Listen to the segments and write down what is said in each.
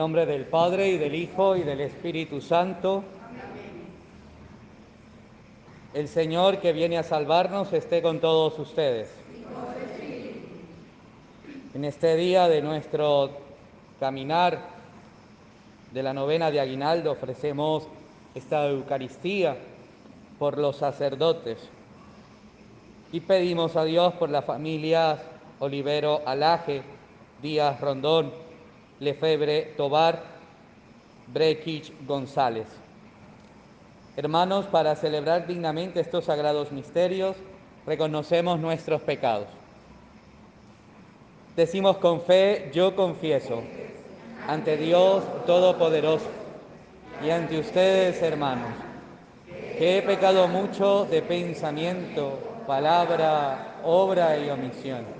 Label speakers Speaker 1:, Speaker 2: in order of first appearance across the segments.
Speaker 1: nombre del Padre y del Hijo y del Espíritu Santo. El Señor que viene a salvarnos esté con todos ustedes. En este día de nuestro caminar de la novena de Aguinaldo ofrecemos esta Eucaristía por los sacerdotes y pedimos a Dios por las familias Olivero Alaje, Díaz Rondón, Lefebre Tobar, Brequich González. Hermanos, para celebrar dignamente estos sagrados misterios, reconocemos nuestros pecados. Decimos con fe, yo confieso, ante Dios Todopoderoso y ante ustedes, hermanos, que he pecado mucho de pensamiento, palabra, obra y omisión.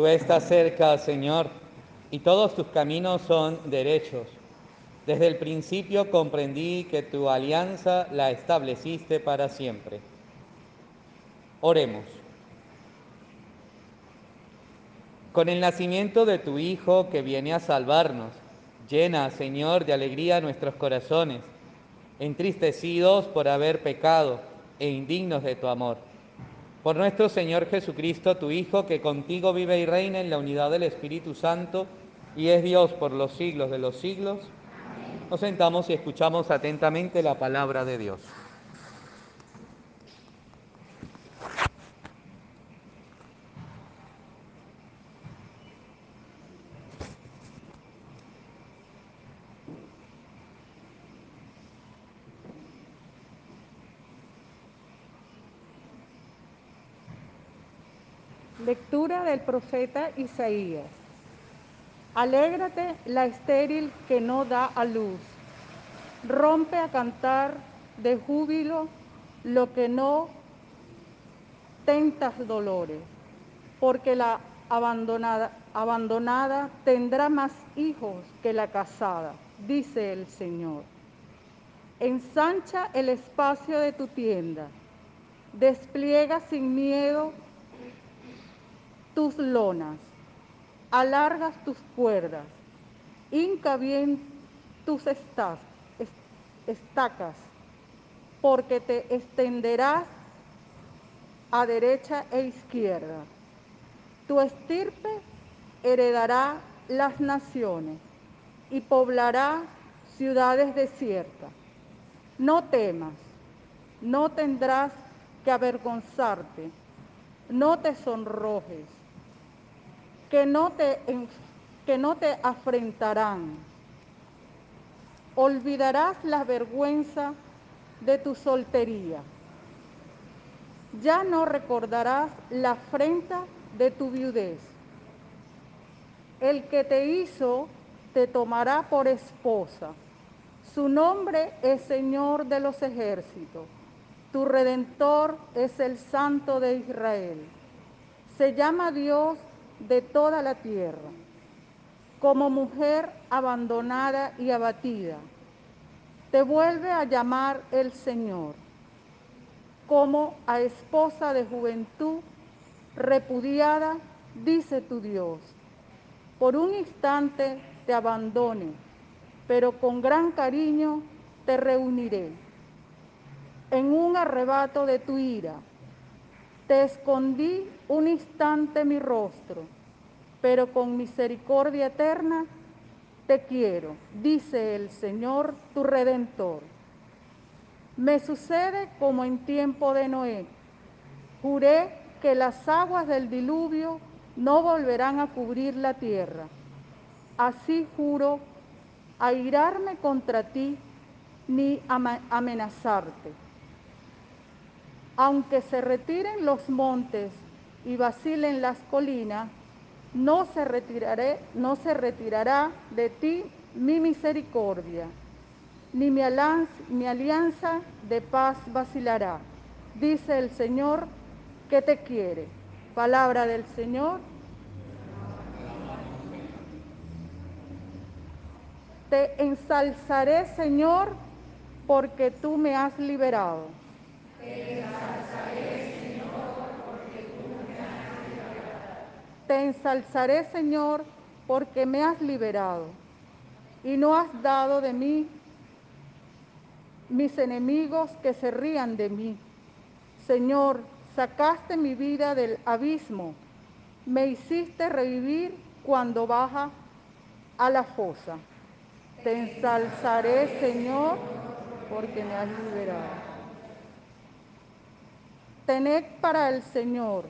Speaker 1: Tú estás cerca, Señor, y todos tus caminos son derechos. Desde el principio comprendí que tu alianza la estableciste para siempre. Oremos. Con el nacimiento de tu Hijo que viene a salvarnos, llena, Señor, de alegría nuestros corazones, entristecidos por haber pecado e indignos de tu amor por nuestro Señor Jesucristo, tu Hijo, que contigo vive y reina en la unidad del Espíritu Santo y es Dios por los siglos de los siglos. Nos sentamos y escuchamos atentamente la palabra de Dios.
Speaker 2: Lectura del profeta Isaías. Alégrate la estéril que no da a luz. Rompe a cantar de júbilo lo que no tentas dolores, porque la abandonada, abandonada tendrá más hijos que la casada, dice el Señor. Ensancha el espacio de tu tienda, despliega sin miedo tus lonas, alargas tus cuerdas, hinca bien tus estacas, porque te extenderás a derecha e izquierda. Tu estirpe heredará las naciones y poblará ciudades desiertas. No temas, no tendrás que avergonzarte, no te sonrojes que no te, que no te afrentarán. Olvidarás la vergüenza de tu soltería. Ya no recordarás la afrenta de tu viudez. El que te hizo te tomará por esposa. Su nombre es Señor de los ejércitos. Tu redentor es el Santo de Israel. Se llama Dios de toda la tierra, como mujer abandonada y abatida, te vuelve a llamar el Señor, como a esposa de juventud repudiada, dice tu Dios. Por un instante te abandone, pero con gran cariño te reuniré. En un arrebato de tu ira, te escondí un instante mi rostro, pero con misericordia eterna te quiero, dice el Señor tu redentor. Me sucede como en tiempo de Noé. Juré que las aguas del diluvio no volverán a cubrir la tierra. Así juro airarme contra ti ni amenazarte. Aunque se retiren los montes y vacilen las colinas, no se, retirará de ti mi misericordia, ni mi mi alianza de paz vacilará, dice el Señor que te quiere. Palabra del Señor. Te ensalzaré, Señor, porque tú me has liberado. Te ensalzaré, Señor, porque me has liberado y no has dado de mí mis enemigos que se rían de mí. Señor, sacaste mi vida del abismo, me hiciste revivir cuando baja a la fosa. Te ensalzaré, Señor, porque me has liberado. Tened para el Señor,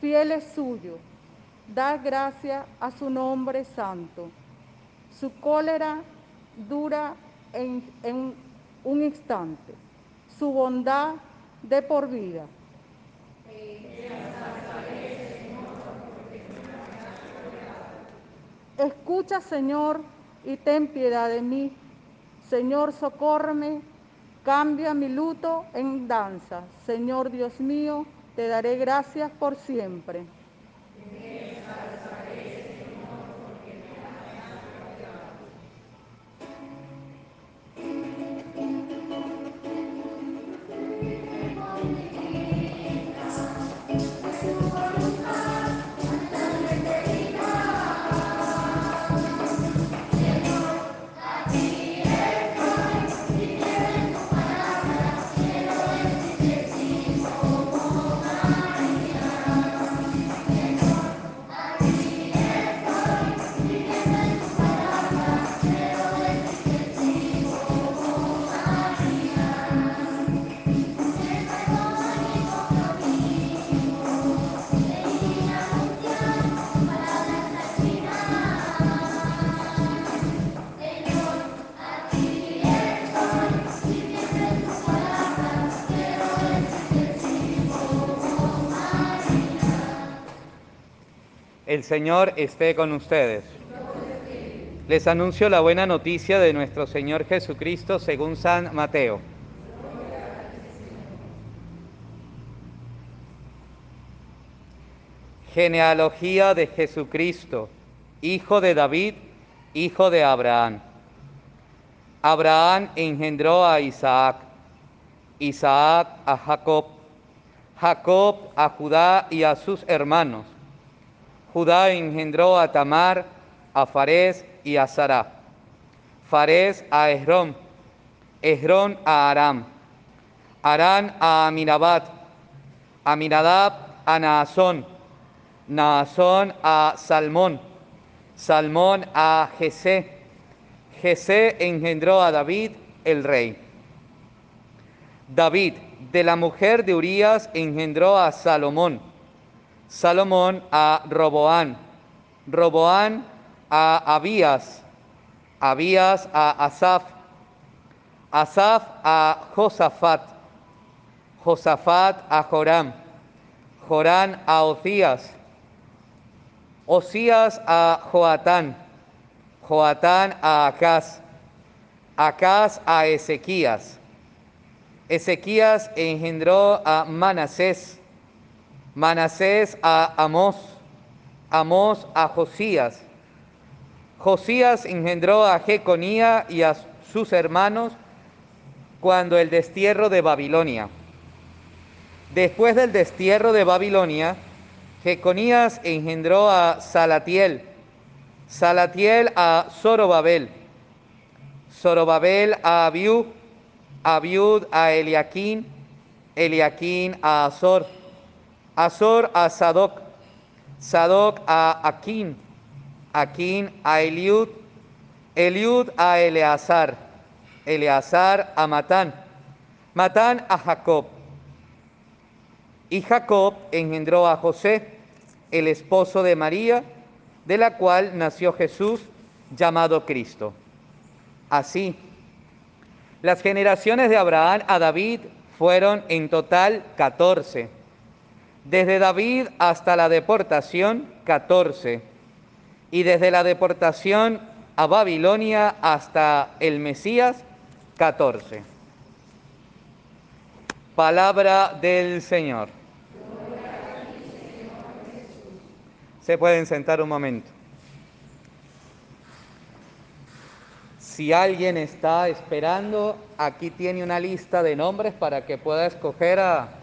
Speaker 2: fiel es suyo, da gracia a su nombre santo. Su cólera dura en, un instante, su bondad de por vida. Escucha, Señor, y ten piedad de mí. Señor, socórreme, cambia mi luto en danza. Señor Dios mío, te daré gracias por siempre.
Speaker 1: El Señor esté con ustedes. Les anuncio la buena noticia de nuestro Señor Jesucristo según San Mateo. Genealogía de Jesucristo, hijo de David, hijo de Abraham. Abraham engendró a Isaac, Isaac a Jacob, Jacob a Judá y a sus hermanos. Judá engendró a Tamar, a Farés y a Sara. Farés a Esrón, Esrón a Aram, Arán a Aminabat, Aminadab a Naasón, Naasón a Salmón, Salmón a Jesé, Jesé engendró a David el rey. David de la mujer de Urías engendró a Salomón, Salomón a Roboán, Roboán a Abías, Abías a Asaf, Asaf a Josafat, Josafat a Joram, Jorán a Ocías, Ocías a Joatán, Joatán a Acaz, Acaz a Ezequías, Ezequías engendró a Manasés, Manasés a Amós, Amós a Josías. Josías engendró a Jeconía y a sus hermanos cuando el destierro de Babilonia. Después del destierro de Babilonia, Jeconías engendró a Salatiel, Salatiel a Zorobabel, Zorobabel a Abiud, Abiud a Eliaquín, Eliaquín a Azor, Azor a Sadoc, Sadoc a Aquín, Aquín a Eliud, Eliud a Eleazar, Eleazar a Matán, Matán a Jacob. Y Jacob engendró a José, el esposo de María, de la cual nació Jesús, llamado Cristo. Así, las generaciones de Abraham a David fueron en total 14. Desde David hasta la deportación, 14. Y desde la deportación a Babilonia hasta el Mesías, 14. Palabra del Señor. Se pueden sentar un momento. Si alguien está esperando, aquí tiene una lista de nombres para que pueda escoger a,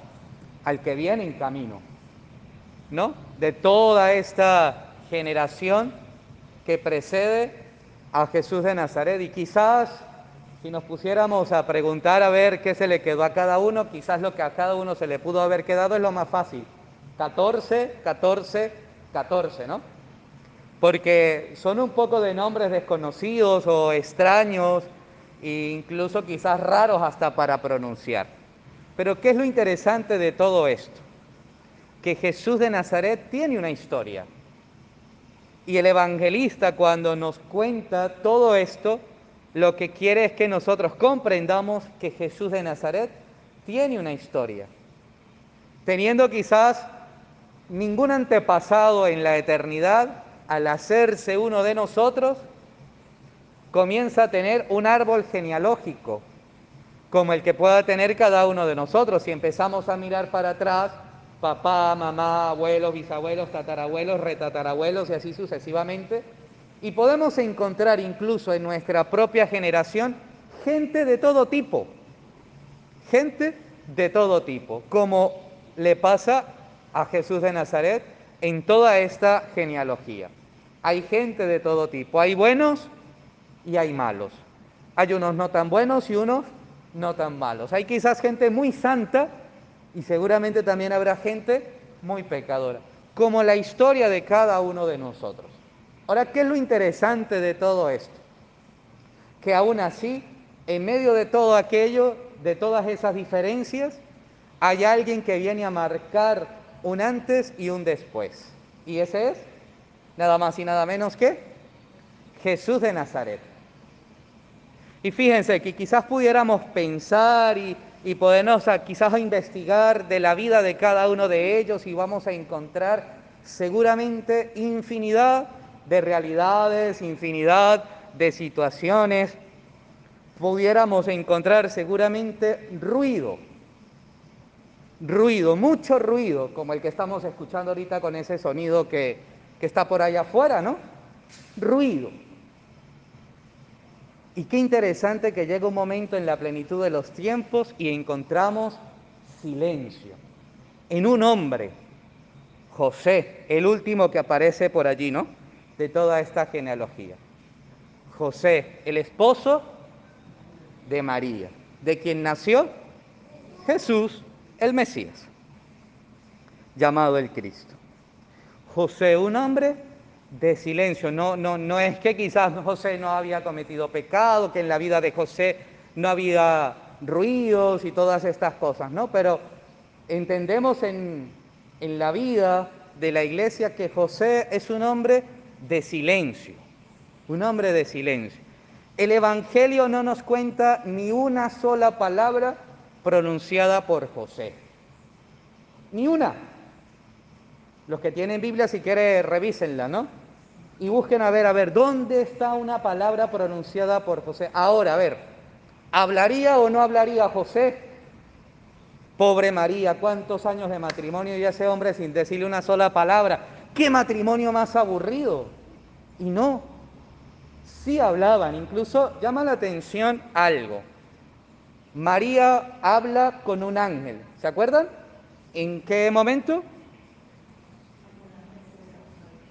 Speaker 1: al que viene en camino, ¿no? De toda esta generación que precede a Jesús de Nazaret. Y quizás si nos pusiéramos a preguntar a ver qué se le quedó a cada uno, quizás lo que a cada uno se le pudo haber quedado es lo más fácil. 14, 14, 14, ¿no? Porque son un poco de nombres desconocidos o extraños, e incluso quizás raros hasta para pronunciar. Pero ¿qué es lo interesante de todo esto? Que Jesús de Nazaret tiene una historia. Y el evangelista cuando nos cuenta todo esto, lo que quiere es que nosotros comprendamos que Jesús de Nazaret tiene una historia. Teniendo quizás ningún antepasado en la eternidad, al hacerse uno de nosotros, comienza a tener un árbol genealógico, como el que pueda tener cada uno de nosotros. Si empezamos a mirar para atrás, papá, mamá, abuelos, bisabuelos, tatarabuelos, retatarabuelos y así sucesivamente, y podemos encontrar incluso en nuestra propia generación gente de todo tipo, gente de todo tipo, como le pasa a Jesús de Nazaret en toda esta genealogía. Hay gente de todo tipo, hay buenos y hay malos. Hay unos no tan buenos y unos no tan malos. Hay quizás gente muy santa y seguramente también habrá gente muy pecadora, como la historia de cada uno de nosotros. Ahora, ¿qué es lo interesante de todo esto? Que aún así, en medio de todo aquello, de todas esas diferencias, hay alguien que viene a marcar un antes y un después. Y ese es nada más y nada menos que Jesús de Nazaret. Y fíjense que quizás pudiéramos pensar y, y podernos quizás investigar de la vida de cada uno de ellos y vamos a encontrar seguramente infinidad de realidades, infinidad de situaciones. Pudiéramos encontrar seguramente ruido, ruido, mucho ruido, como el que estamos escuchando ahorita con ese sonido que, que está por allá afuera, ¿no? Ruido. Y qué interesante que llega un momento en la plenitud de los tiempos y encontramos silencio en un hombre, José, el último que aparece por allí, ¿no? De toda esta genealogía. José, el esposo de María, de quien nació Jesús, el Mesías, llamado el Cristo. José, un hombre de silencio. No, no, no es que quizás José no había cometido pecado, que en la vida de José no había ruidos y todas estas cosas, ¿no? Pero entendemos en, en la vida de la iglesia que José es un hombre de silencio, un hombre de silencio. El Evangelio no nos cuenta ni una sola palabra pronunciada por José. Ni una. Los que tienen Biblia, si quieren, revísenla, ¿no? Y busquen a ver, a ver, ¿dónde está una palabra pronunciada por José? Ahora, a ver, ¿hablaría o no hablaría José? Pobre María, cuántos años de matrimonio y ese hombre sin decirle una sola palabra. ¿Qué matrimonio más aburrido? Y no, sí hablaban, incluso llama la atención algo. María habla con un ángel. ¿Se acuerdan? ¿En qué momento?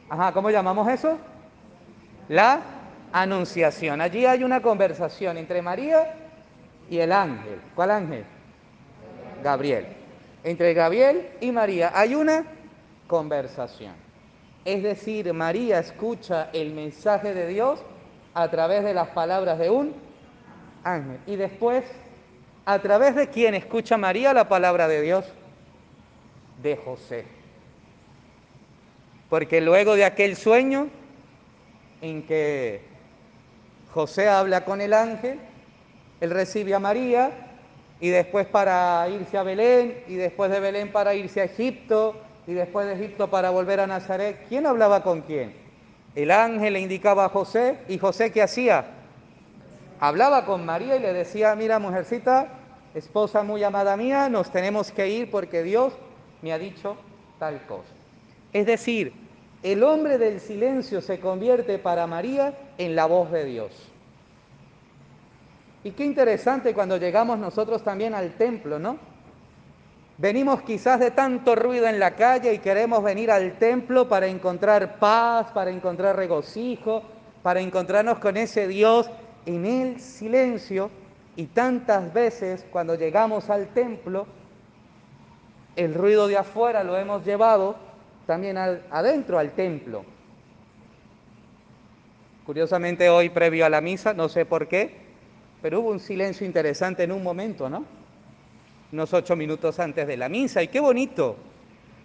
Speaker 1: Ajá, ¿cómo llamamos eso? La anunciación. Allí hay una conversación entre María y el ángel. ¿Cuál ángel? Gabriel. Entre Gabriel y María hay una conversación. Es decir, María escucha el mensaje de Dios a través de las palabras de un ángel. Y después, ¿a través de quién escucha María la palabra de Dios? De José. Porque luego de aquel sueño en que José habla con el ángel, él recibe a María y después para irse a Belén y después de Belén para irse a Egipto y después de Egipto para volver a Nazaret. ¿Quién hablaba con quién? El ángel le indicaba a José y José ¿qué hacía? Hablaba con María y le decía, mira mujercita, esposa muy amada mía, nos tenemos que ir porque Dios me ha dicho tal cosa. Es decir, el hombre del silencio se convierte para María en la voz de Dios. Y qué interesante cuando llegamos nosotros también al templo, ¿no? Venimos quizás de tanto ruido en la calle y queremos venir al templo para encontrar paz, para encontrar regocijo, para encontrarnos con ese Dios en el silencio. Y tantas veces cuando llegamos al templo, el ruido de afuera lo hemos llevado también adentro al templo. Curiosamente hoy previo a la misa, no sé por qué, pero hubo un silencio interesante en un momento, ¿no? unos ocho minutos antes de la misa. Y qué bonito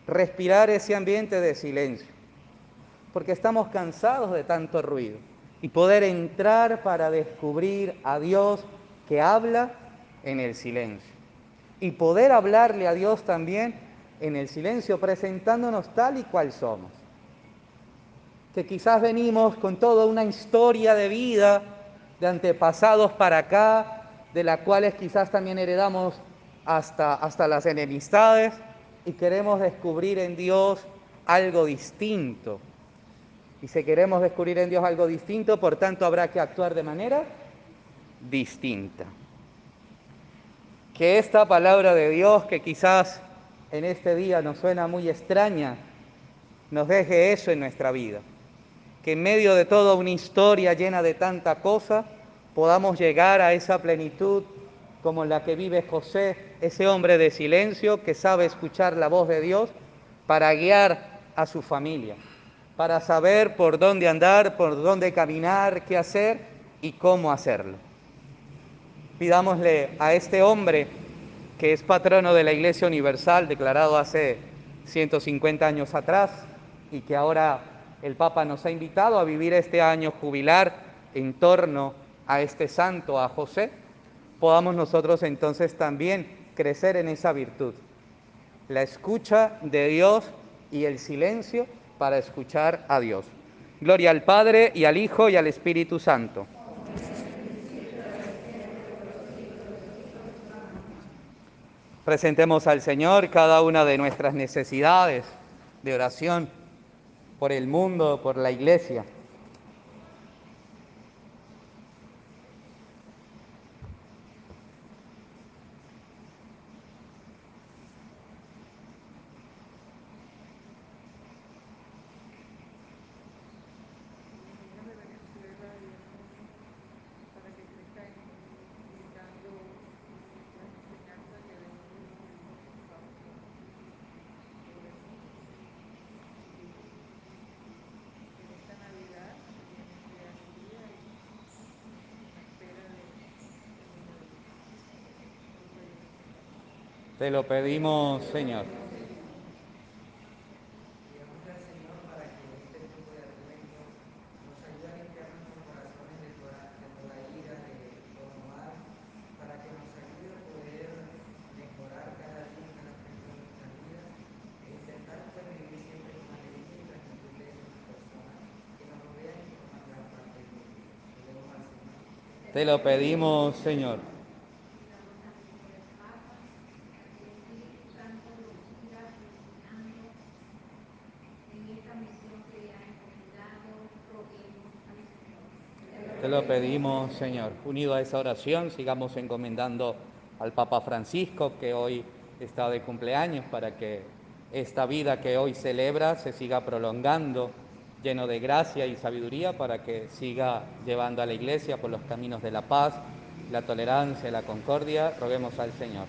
Speaker 1: respirar ese ambiente de silencio, porque estamos cansados de tanto ruido. Y poder entrar para descubrir a Dios que habla en el silencio. Y poder hablarle a Dios también en el silencio, presentándonos tal y cual somos. Que quizás venimos con toda una historia de vida, de antepasados para acá, de las cuales quizás también heredamos hasta, hasta las enemistades y queremos descubrir en Dios algo distinto. Y si queremos descubrir en Dios algo distinto, por tanto habrá que actuar de manera distinta. Que esta palabra de Dios, que quizás en este día nos suena muy extraña, nos deje eso en nuestra vida. Que en medio de toda una historia llena de tanta cosa, podamos llegar a esa plenitud como la que vive José, ese hombre de silencio que sabe escuchar la voz de Dios para guiar a su familia, para saber por dónde andar, por dónde caminar, qué hacer y cómo hacerlo. Pidámosle a este hombre que es patrono de la Iglesia Universal, declarado hace 150 años atrás, y que ahora el Papa nos ha invitado a vivir este año jubilar en torno a este santo, a José, podamos nosotros entonces también crecer en esa virtud. La escucha de Dios y el silencio para escuchar a Dios. Gloria al Padre y al Hijo y al Espíritu Santo. Presentemos al Señor cada una de nuestras necesidades de oración por el mundo, por la iglesia. Te lo pedimos, Señor. Te lo pedimos, Señor. Pedimos, Señor. Unido a esa oración, sigamos encomendando al Papa Francisco, que hoy está de cumpleaños, para que esta vida que hoy celebra se siga prolongando, lleno de gracia y sabiduría, para que siga llevando a la Iglesia por los caminos de la paz, la tolerancia la concordia. Roguemos al Señor.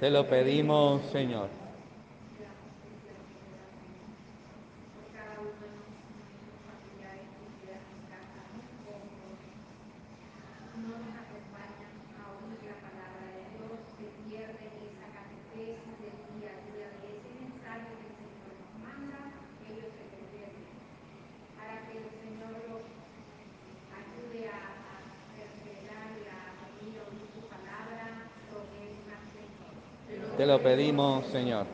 Speaker 1: Te lo pedimos, Señor. Pedimos, Señor.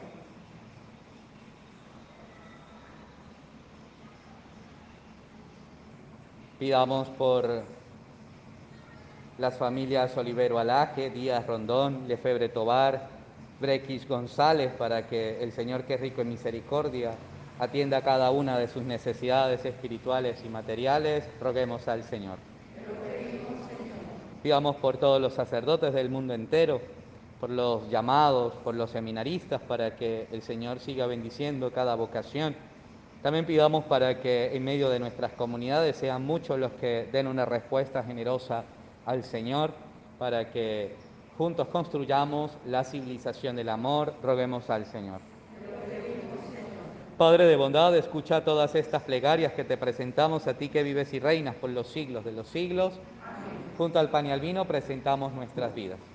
Speaker 1: Pidamos por las familias Olivero Alaje, Díaz Rondón, Lefebre Tobar, Brequis González, para que el Señor, que es rico en misericordia, atienda cada una de sus necesidades espirituales y materiales. Roguemos al Señor. Pidamos por todos los sacerdotes del mundo entero por los llamados, por los seminaristas, para que el Señor siga bendiciendo cada vocación. También pidamos para que en medio de nuestras comunidades sean muchos los que den una respuesta generosa al Señor, para que juntos construyamos la civilización del amor. Roguemos al Señor. Padre de bondad, escucha todas estas plegarias que te presentamos a ti que vives y reinas por los siglos de los siglos. Junto al pan y al vino presentamos nuestras vidas.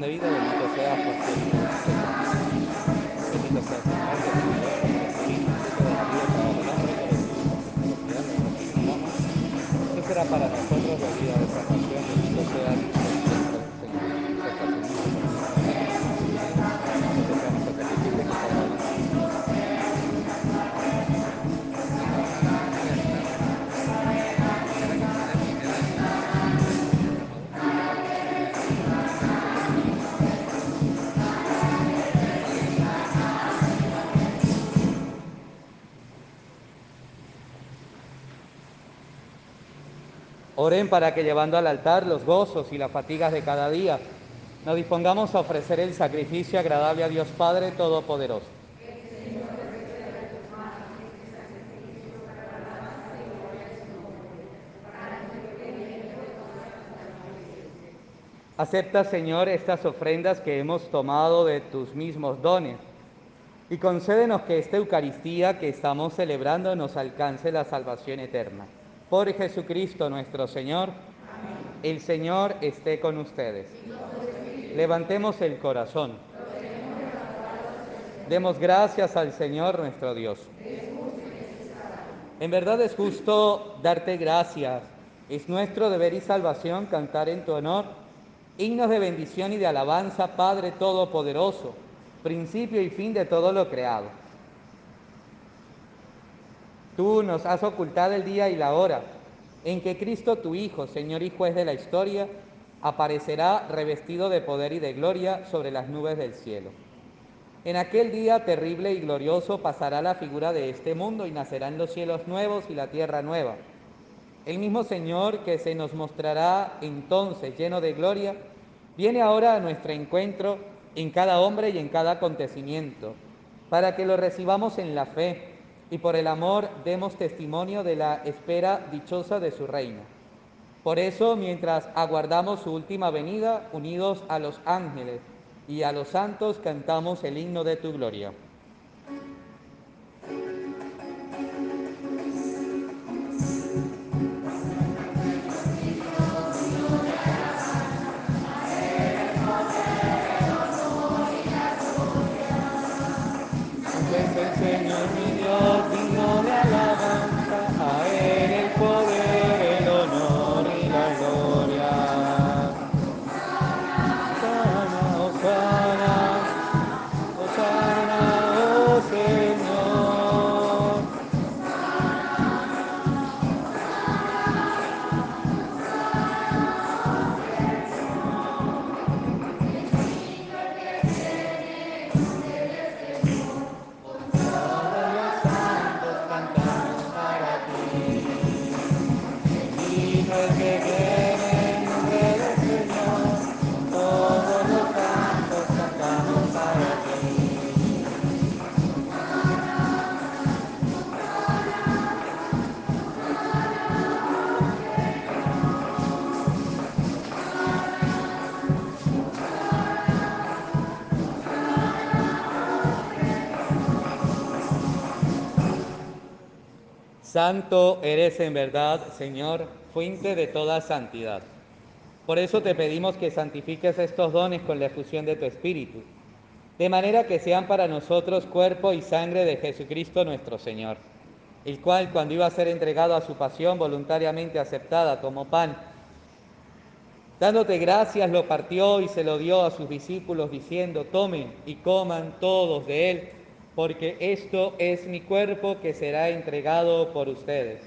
Speaker 1: De vida, bendito por Bendito Oren para que llevando al altar los gozos y las fatigas de cada día, nos dispongamos a ofrecer el sacrificio agradable a Dios Padre Todopoderoso. Acepta, Señor, estas ofrendas que hemos tomado de tus mismos dones y concédenos que esta Eucaristía que estamos celebrando nos alcance la salvación eterna por Jesucristo nuestro Señor. El Señor esté con ustedes. Levantemos el corazón. Demos gracias al Señor nuestro Dios. En verdad es justo darte gracias. Es nuestro deber y salvación cantar en tu honor himnos de bendición y de alabanza, Padre Todopoderoso, principio y fin de todo lo creado. Tú nos has ocultado el día y la hora en que Cristo tu Hijo, Señor y juez de la historia, aparecerá revestido de poder y de gloria sobre las nubes del cielo. En aquel día terrible y glorioso pasará la figura de este mundo y nacerán los cielos nuevos y la tierra nueva. El mismo Señor que se nos mostrará entonces lleno de gloria, viene ahora a nuestro encuentro en cada hombre y en cada acontecimiento, para que lo recibamos en la fe y por el amor demos testimonio de la espera dichosa de su reino. Por eso, mientras aguardamos su última venida, unidos a los ángeles y a los santos, cantamos el himno de tu gloria. Santo eres en verdad, Señor, fuente de toda santidad. Por eso te pedimos que santifiques estos dones con la efusión de tu Espíritu, de manera que sean para nosotros cuerpo y sangre de Jesucristo nuestro Señor, el cual cuando iba a ser entregado a su pasión voluntariamente aceptada como pan, dándote gracias lo partió y se lo dio a sus discípulos diciendo, tomen y coman todos de él porque esto es mi cuerpo que será entregado por ustedes.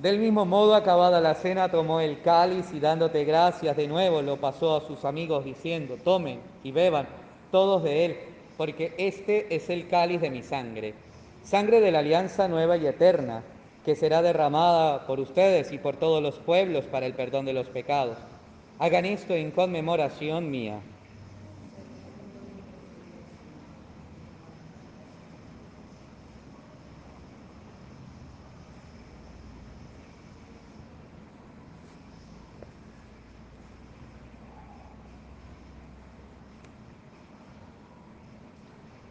Speaker 1: Del mismo modo, acabada la cena, tomó el cáliz y dándote gracias de nuevo, lo pasó a sus amigos diciendo, tomen y beban todos de él porque este es el cáliz de mi sangre, sangre de la alianza nueva y eterna, que será derramada por ustedes y por todos los pueblos para el perdón de los pecados. Hagan esto en conmemoración mía.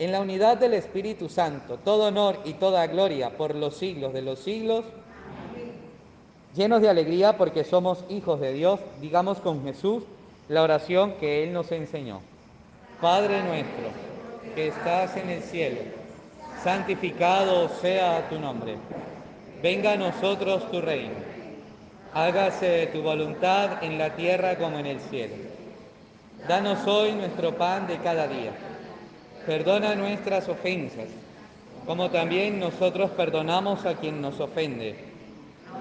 Speaker 1: en la unidad del Espíritu Santo, todo honor y toda gloria por los siglos de los siglos. Llenos de alegría porque somos hijos de Dios, digamos con Jesús la oración que Él nos enseñó. Padre nuestro, que estás en el cielo, santificado sea tu nombre. Venga a nosotros tu reino. Hágase tu voluntad en la tierra como en el cielo. Danos hoy nuestro pan de cada día Perdona nuestras ofensas, como también nosotros perdonamos a quien nos ofende.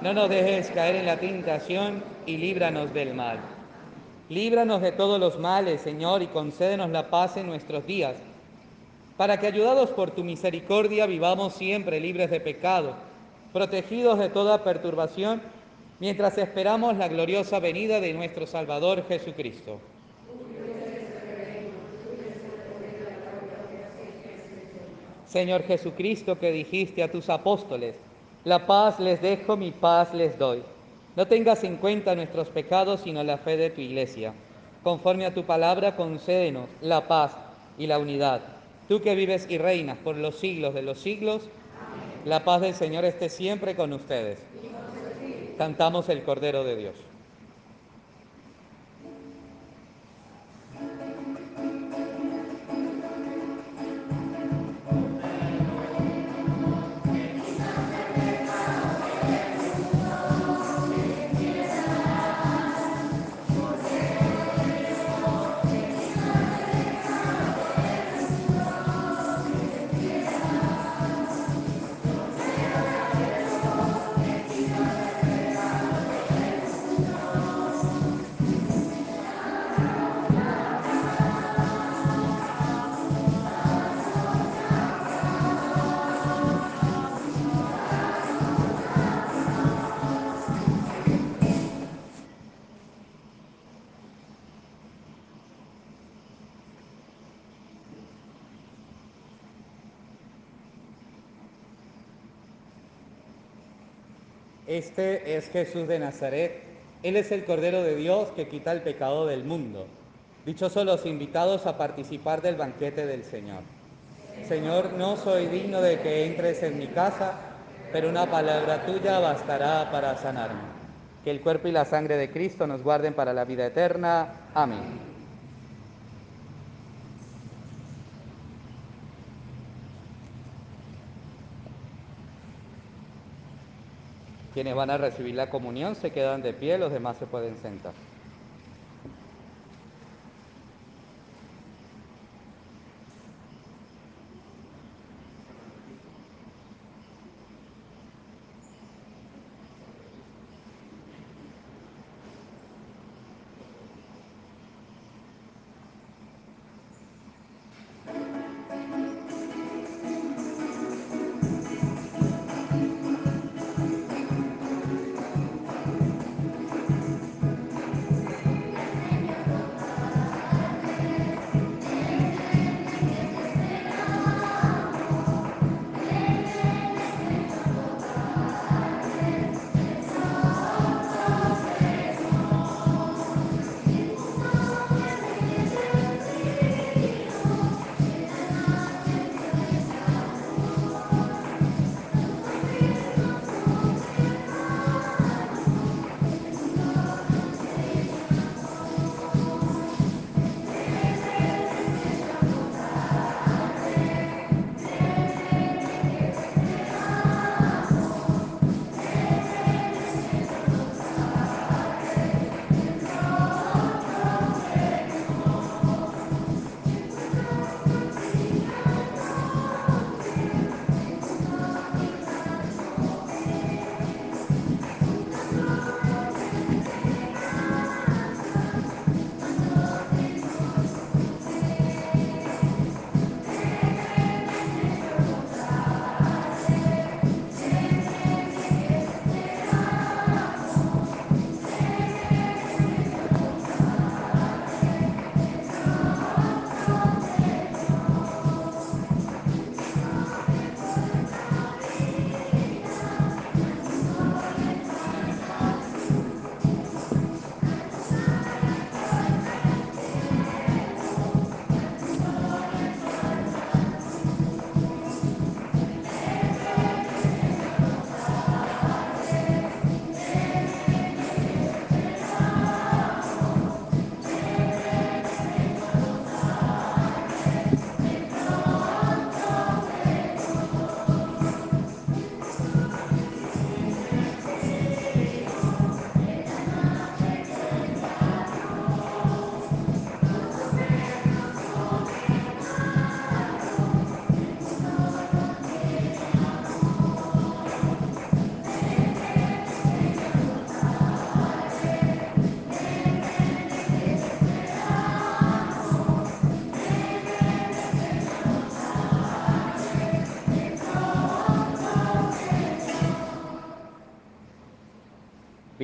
Speaker 1: No nos dejes caer en la tentación y líbranos del mal. Líbranos de todos los males, Señor, y concédenos la paz en nuestros días, para que, ayudados por tu misericordia, vivamos siempre libres de pecado, protegidos de toda perturbación, mientras esperamos la gloriosa venida de nuestro Salvador Jesucristo. Señor Jesucristo, que dijiste a tus apóstoles, la paz les dejo, mi paz les doy. No tengas en cuenta nuestros pecados, sino la fe de tu iglesia. Conforme a tu palabra, concédenos la paz y la unidad. Tú que vives y reinas por los siglos de los siglos, la paz del Señor esté siempre con ustedes. Cantamos el Cordero de Dios. Este es Jesús de Nazaret. Él es el Cordero de Dios que quita el pecado del mundo. Dichosos los invitados a participar del banquete del Señor. Señor, no soy digno de que entres en mi casa, pero una palabra tuya bastará para sanarme. Que el cuerpo y la sangre de Cristo nos guarden para la vida eterna. Amén. Quienes van a recibir la comunión se quedan de pie, los demás se pueden sentar.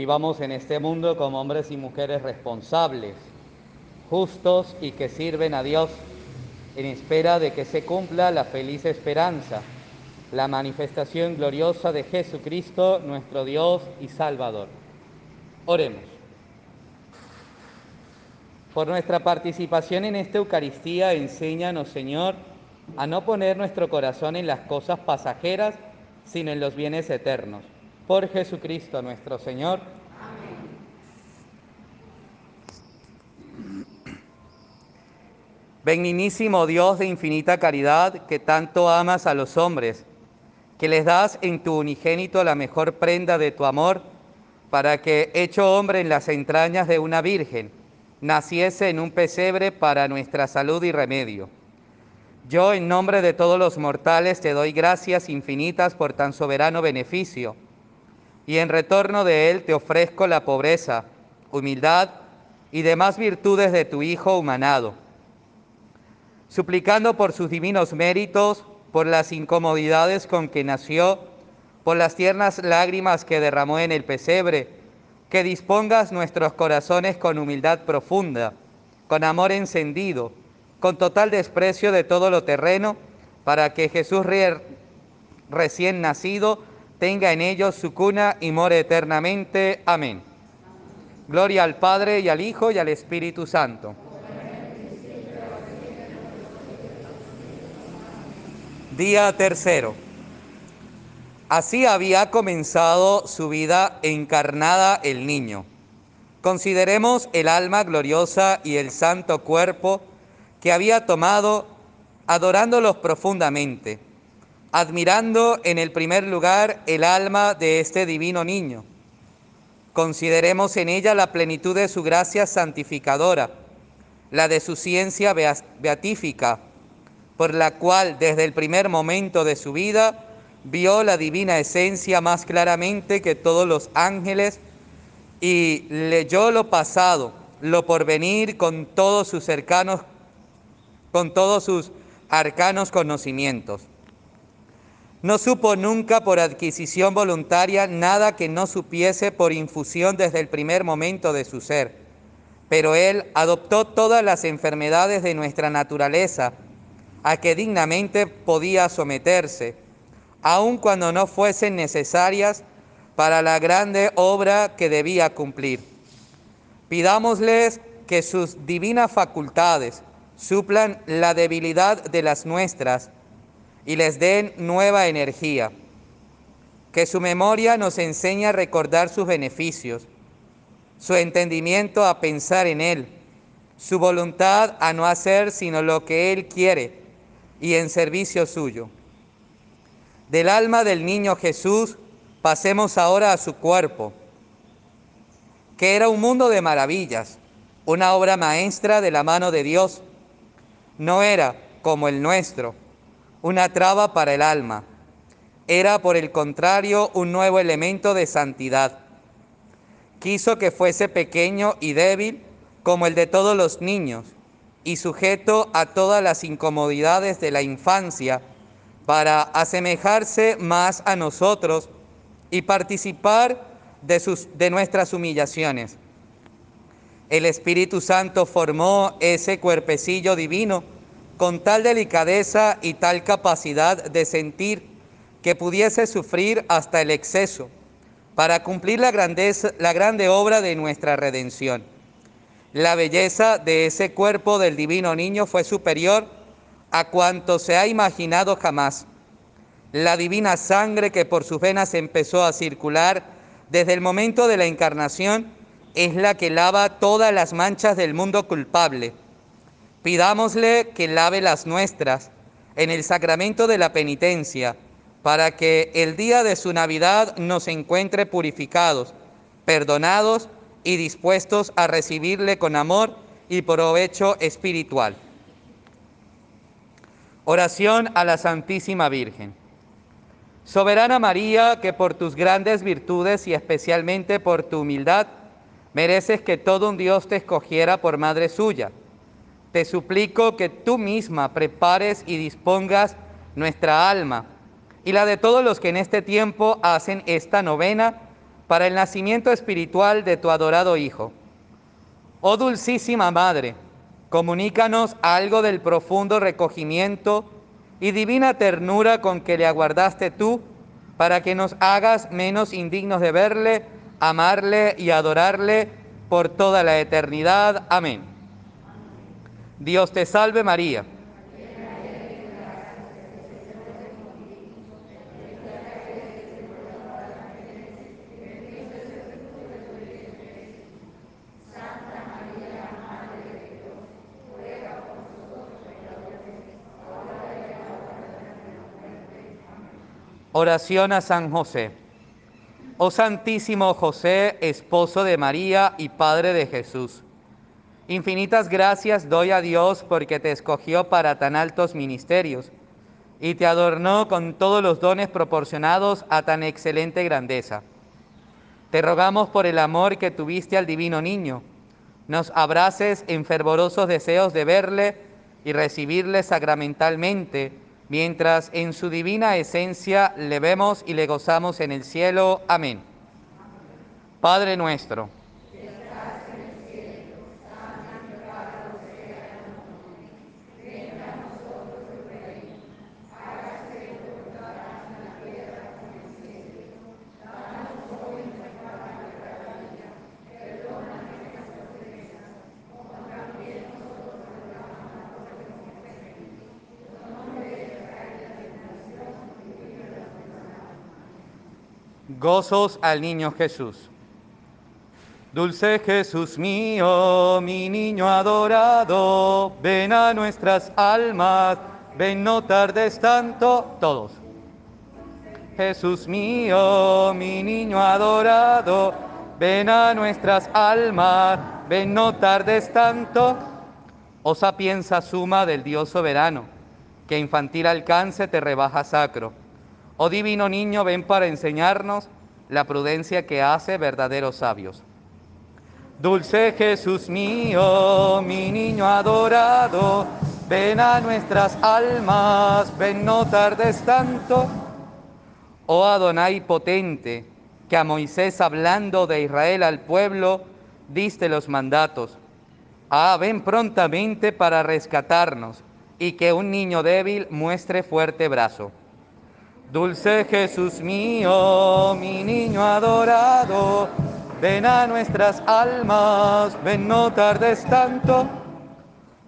Speaker 1: Vivamos en este mundo como hombres y mujeres responsables, justos y que sirven a Dios en espera de que se cumpla la feliz esperanza, la manifestación gloriosa de Jesucristo, nuestro Dios y Salvador. Oremos. Por nuestra participación en esta Eucaristía, enséñanos, Señor, a no poner nuestro corazón en las cosas pasajeras, sino en los bienes eternos. Por Jesucristo nuestro Señor. Benignísimo Dios de infinita caridad, que tanto amas a los hombres, que les das en tu unigénito la mejor prenda de tu amor, para que, hecho hombre en las entrañas de una virgen, naciese en un pesebre para nuestra salud y remedio. Yo, en nombre de todos los mortales, te doy gracias infinitas por tan soberano beneficio, y en retorno de él te ofrezco la pobreza, humildad y demás virtudes de tu Hijo humanado, suplicando por sus divinos méritos, por las incomodidades con que nació, por las tiernas lágrimas que derramó en el pesebre, que dispongas nuestros corazones con humildad profunda, con amor encendido, con total desprecio de todo lo terreno, para que Jesús recién nacido tenga en ellos su cuna y more eternamente. Amén. Gloria al Padre y al Hijo y al Espíritu Santo. Día tercero. Así había comenzado su vida encarnada el niño. Consideremos el alma gloriosa y el santo cuerpo que había tomado, adorándolos profundamente admirando en el primer lugar el alma de este divino niño. Consideremos en ella la plenitud de su gracia santificadora, la de su ciencia beatífica, por la cual desde el primer momento de su vida vio la divina esencia más claramente que todos los ángeles y leyó lo pasado, lo porvenir con todos sus cercanos, con todos sus arcanos conocimientos. No supo nunca por adquisición voluntaria nada que no supiese por infusión desde el primer momento de su ser. Pero Él adoptó todas las enfermedades de nuestra naturaleza, a que dignamente podía someterse, aun cuando no fuesen necesarias para la grande obra que debía cumplir. Pidámosles que sus divinas facultades suplan la debilidad de las nuestras y les den nueva energía. Que su memoria nos enseñe a recordar sus beneficios, su entendimiento a pensar en Él, su voluntad a no hacer sino lo que Él quiere y en servicio suyo. Del alma del niño Jesús pasemos ahora a su cuerpo, que era un mundo de maravillas, una obra maestra de la mano de Dios. No era como el nuestro, una traba para el alma. Era, por el contrario, un nuevo elemento de santidad. Quiso que fuese pequeño y débil como el de todos los niños y sujeto a todas las incomodidades de la infancia para asemejarse más a nosotros y participar de, sus, de nuestras humillaciones. El Espíritu Santo formó ese cuerpecillo divino con tal delicadeza y tal capacidad de sentir que pudiese sufrir hasta el exceso para cumplir la, grandeza, la grande obra de nuestra redención. La belleza de ese cuerpo del divino niño fue superior a cuanto se ha imaginado jamás. La divina sangre que por sus venas empezó a circular desde el momento de la encarnación es la que lava todas las manchas del mundo culpable Pidámosle que lave las nuestras en el sacramento de la penitencia, para que el día de su Navidad nos encuentre purificados, perdonados y dispuestos a recibirle con amor y provecho espiritual. Oración a la Santísima Virgen. Soberana María, que por tus grandes virtudes y especialmente por tu humildad, mereces que todo un Dios te escogiera por madre suya te suplico que tú misma prepares y dispongas nuestra alma y la de todos los que en este tiempo hacen esta novena para el nacimiento espiritual de tu adorado Hijo. Oh dulcísima Madre, comunícanos algo del profundo recogimiento y divina ternura con que le aguardaste tú, para que nos hagas menos indignos de verle, amarle y adorarle por toda la eternidad. Amén. Dios te salve María Oración a San José. Oh Santísimo José, esposo de María y Padre de Jesús. Infinitas gracias doy a Dios porque te escogió para tan altos ministerios y te adornó con todos los dones proporcionados a tan excelente grandeza. Te rogamos por el amor que tuviste al divino niño, nos abraces en fervorosos deseos de verle y recibirle sacramentalmente mientras en su divina esencia le vemos y le gozamos en el cielo. Amén. Padre nuestro. Gozos al niño Jesús. Dulce Jesús mío, mi niño adorado, ven a nuestras almas, ven no tardes tanto, todos. Jesús mío, mi niño adorado, ven a nuestras almas, ven no tardes tanto. Oh sapienza suma del Dios soberano, que infantil alcance te rebaja sacro Oh divino niño, ven para enseñarnos la prudencia que hace verdaderos sabios. Dulce Jesús mío, mi niño adorado, ven a nuestras almas, ven no tardes tanto. Oh Adonai potente, que a Moisés hablando de Israel al pueblo, diste los mandatos. Ah, ven prontamente para rescatarnos y que un niño débil muestre fuerte brazo. Dulce Jesús mío, mi niño adorado, ven a nuestras almas, ven no tardes tanto.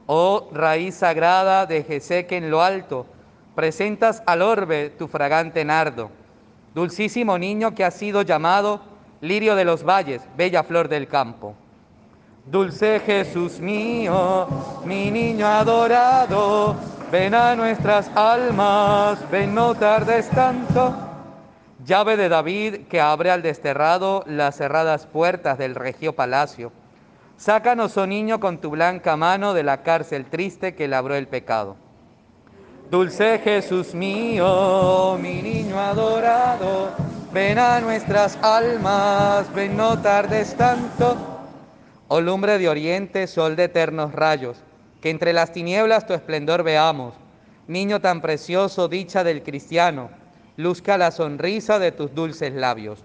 Speaker 1: Oh raíz sagrada de Jeseque en lo alto, presentas al orbe tu fragante nardo. Dulcísimo niño que ha sido llamado lirio de los valles, bella flor del campo. Dulce Jesús mío, mi niño adorado, Ven a nuestras almas, ven no tardes tanto. Llave de David que abre al desterrado las cerradas puertas del regio palacio. Sácanos, oh niño, con tu blanca mano de la cárcel triste que labró el pecado. Dulce Jesús mío, mi niño adorado, ven a nuestras almas, ven no tardes tanto. Oh lumbre de oriente, sol de eternos rayos, que entre las tinieblas tu esplendor veamos. Niño tan precioso, dicha del cristiano, luzca la sonrisa de tus dulces labios.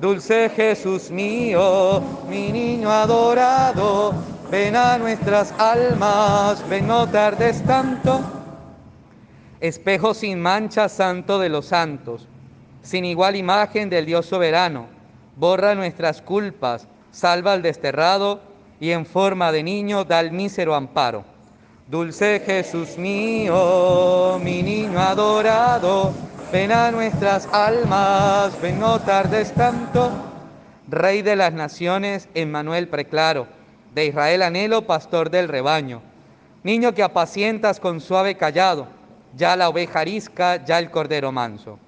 Speaker 1: Dulce Jesús mío, mi niño adorado, ven a nuestras almas, ven no tardes tanto. Espejo sin mancha, santo de los santos, sin igual imagen del Dios soberano, borra nuestras culpas, salva al desterrado, y en forma de niño da el mísero amparo. Dulce Jesús mío, mi niño adorado, ven a nuestras almas, ven no tardes tanto. Rey de las naciones, Emmanuel preclaro, de Israel anhelo, pastor del rebaño. Niño que apacientas con suave callado, ya la oveja arisca, ya el cordero manso.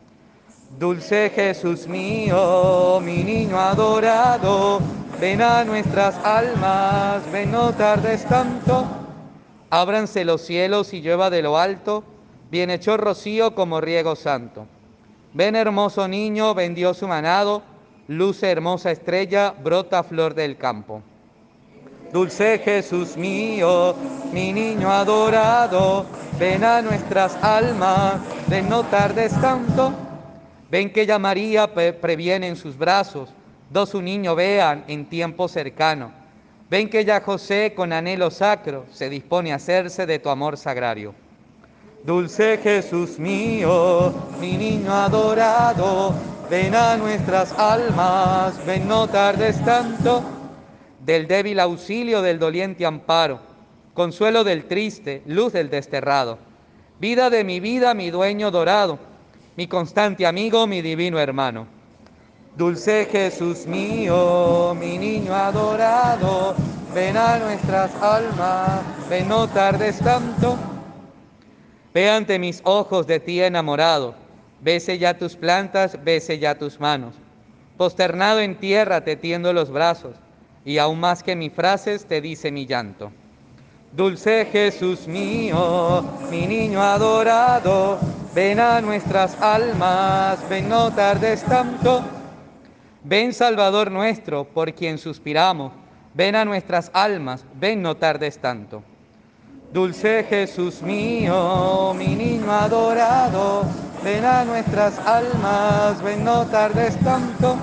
Speaker 1: Dulce Jesús mío, mi niño adorado, ven a nuestras almas, ven no tardes tanto. Ábranse los cielos y llueva de lo alto, bien hecho rocío como riego santo. Ven hermoso niño, ven Dios humanado, luce hermosa estrella, brota flor del campo. Dulce Jesús mío, mi niño adorado, ven a nuestras almas, ven no tardes tanto Ven que ya María previene en sus brazos, dos un niño vean en tiempo cercano. Ven que ya José con anhelo sacro se dispone a hacerse de tu amor sagrario. Dulce Jesús mío, mi niño adorado, ven a nuestras almas, ven no tardes tanto, del débil auxilio del doliente amparo, consuelo del triste, luz del desterrado, vida de mi vida, mi dueño dorado, mi constante amigo, mi divino hermano. Dulce Jesús mío, mi niño adorado, ven a nuestras almas, ven no tardes tanto, Ve ante mis ojos de ti enamorado, bese ya tus plantas, bese ya tus manos. Posternado en tierra te tiendo los brazos, y aún más que mis frases te dice mi llanto. Dulce Jesús mío, mi niño adorado, ven a nuestras almas, ven no tardes tanto. Ven Salvador nuestro, por quien suspiramos, ven a nuestras almas, ven no tardes tanto. Dulce Jesús mío, mi niño adorado, ven a nuestras almas, ven no tardes tanto.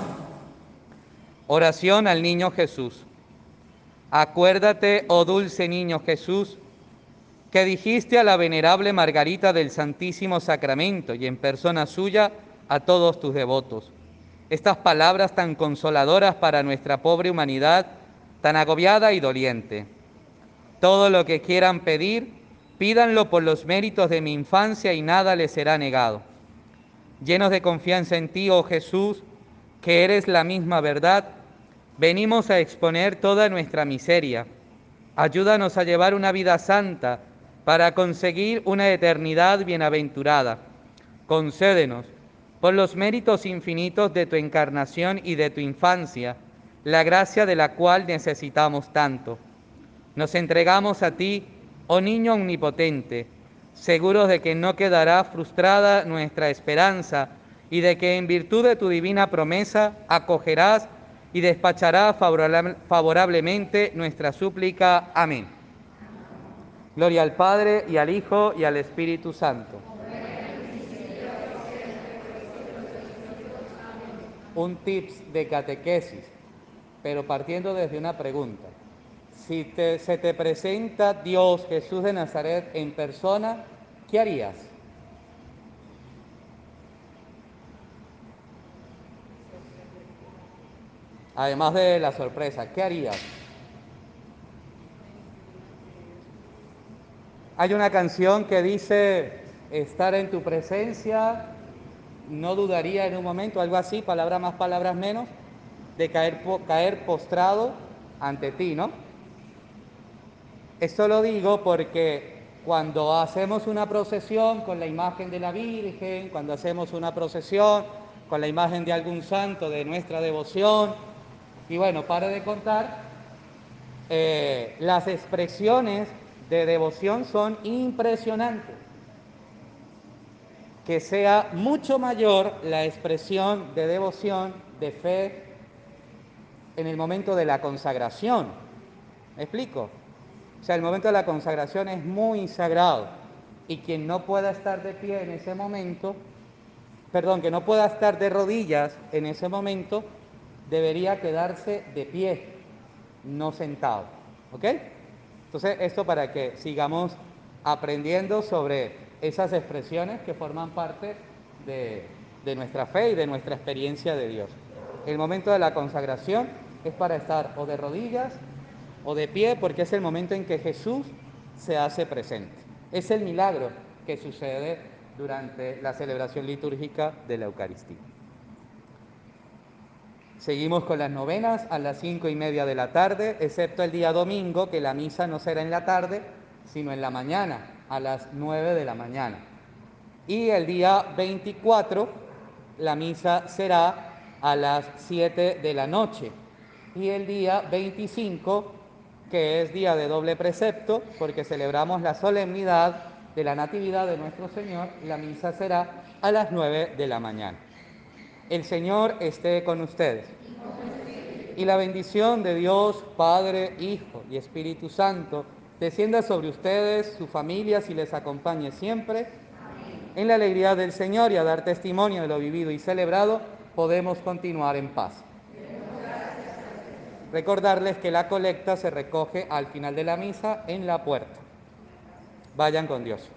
Speaker 1: Oración al niño Jesús. Acuérdate, oh dulce niño Jesús, que dijiste a la venerable Margarita del Santísimo Sacramento y en persona suya a todos tus devotos. Estas palabras tan consoladoras para nuestra pobre humanidad, tan agobiada y doliente. Todo lo que quieran pedir, pídanlo por los méritos de mi infancia y nada les será negado. Llenos de confianza en ti, oh Jesús, que eres la misma verdad, venimos a exponer toda nuestra miseria. Ayúdanos a llevar una vida santa para conseguir una eternidad bienaventurada. Concédenos, por los méritos infinitos de tu encarnación y de tu infancia, la gracia de la cual necesitamos tanto nos entregamos a ti, oh niño omnipotente, seguros de que no quedará frustrada nuestra esperanza y de que en virtud de tu divina promesa acogerás y despacharás favorablemente nuestra súplica. Amén. Gloria al Padre y al Hijo y al Espíritu Santo. Un tips de catequesis, pero partiendo desde una pregunta si se te presenta Dios, Jesús de Nazaret, en persona, ¿qué harías? Además de la sorpresa, ¿qué harías? Hay una canción que dice, estar en tu presencia, no dudaría en un momento, algo así, palabras más, palabras menos, de caer, caer postrado ante ti, ¿no? Esto lo digo porque cuando hacemos una procesión con la imagen de la Virgen, cuando hacemos una procesión con la imagen de algún santo de nuestra devoción, y bueno, para de contar, eh, las expresiones de devoción son impresionantes. Que sea mucho mayor la expresión de devoción, de fe, en el momento de la consagración. ¿Me explico? O sea, el momento de la consagración es muy sagrado y quien no pueda estar de pie en ese momento, perdón, que no pueda estar de rodillas en ese momento, debería quedarse de pie, no sentado. ¿Ok? Entonces, esto para que sigamos aprendiendo sobre esas expresiones que forman parte de, nuestra fe y de nuestra experiencia de Dios. El momento de la consagración es para estar o de rodillas o de pie porque es el momento en que Jesús se hace presente. Es el milagro que sucede durante la celebración litúrgica de la Eucaristía. Seguimos con las novenas a las cinco y media de la tarde, excepto el día domingo, que la misa no será en la tarde, sino en la mañana, a las nueve de la mañana. Y el día 24, la misa será a las siete de la noche. Y el día 25 que es día de doble precepto, porque celebramos la solemnidad de la Natividad de nuestro Señor. La misa será a las 9 de la mañana. El Señor esté con ustedes. Y la bendición de Dios, Padre, Hijo y Espíritu Santo, descienda sobre ustedes, sus familias y les acompañe siempre. en la alegría del Señor y a dar testimonio de lo vivido y celebrado, podemos continuar en paz. Recordarles que la colecta se recoge al final de la misa en la puerta. Vayan con Dios.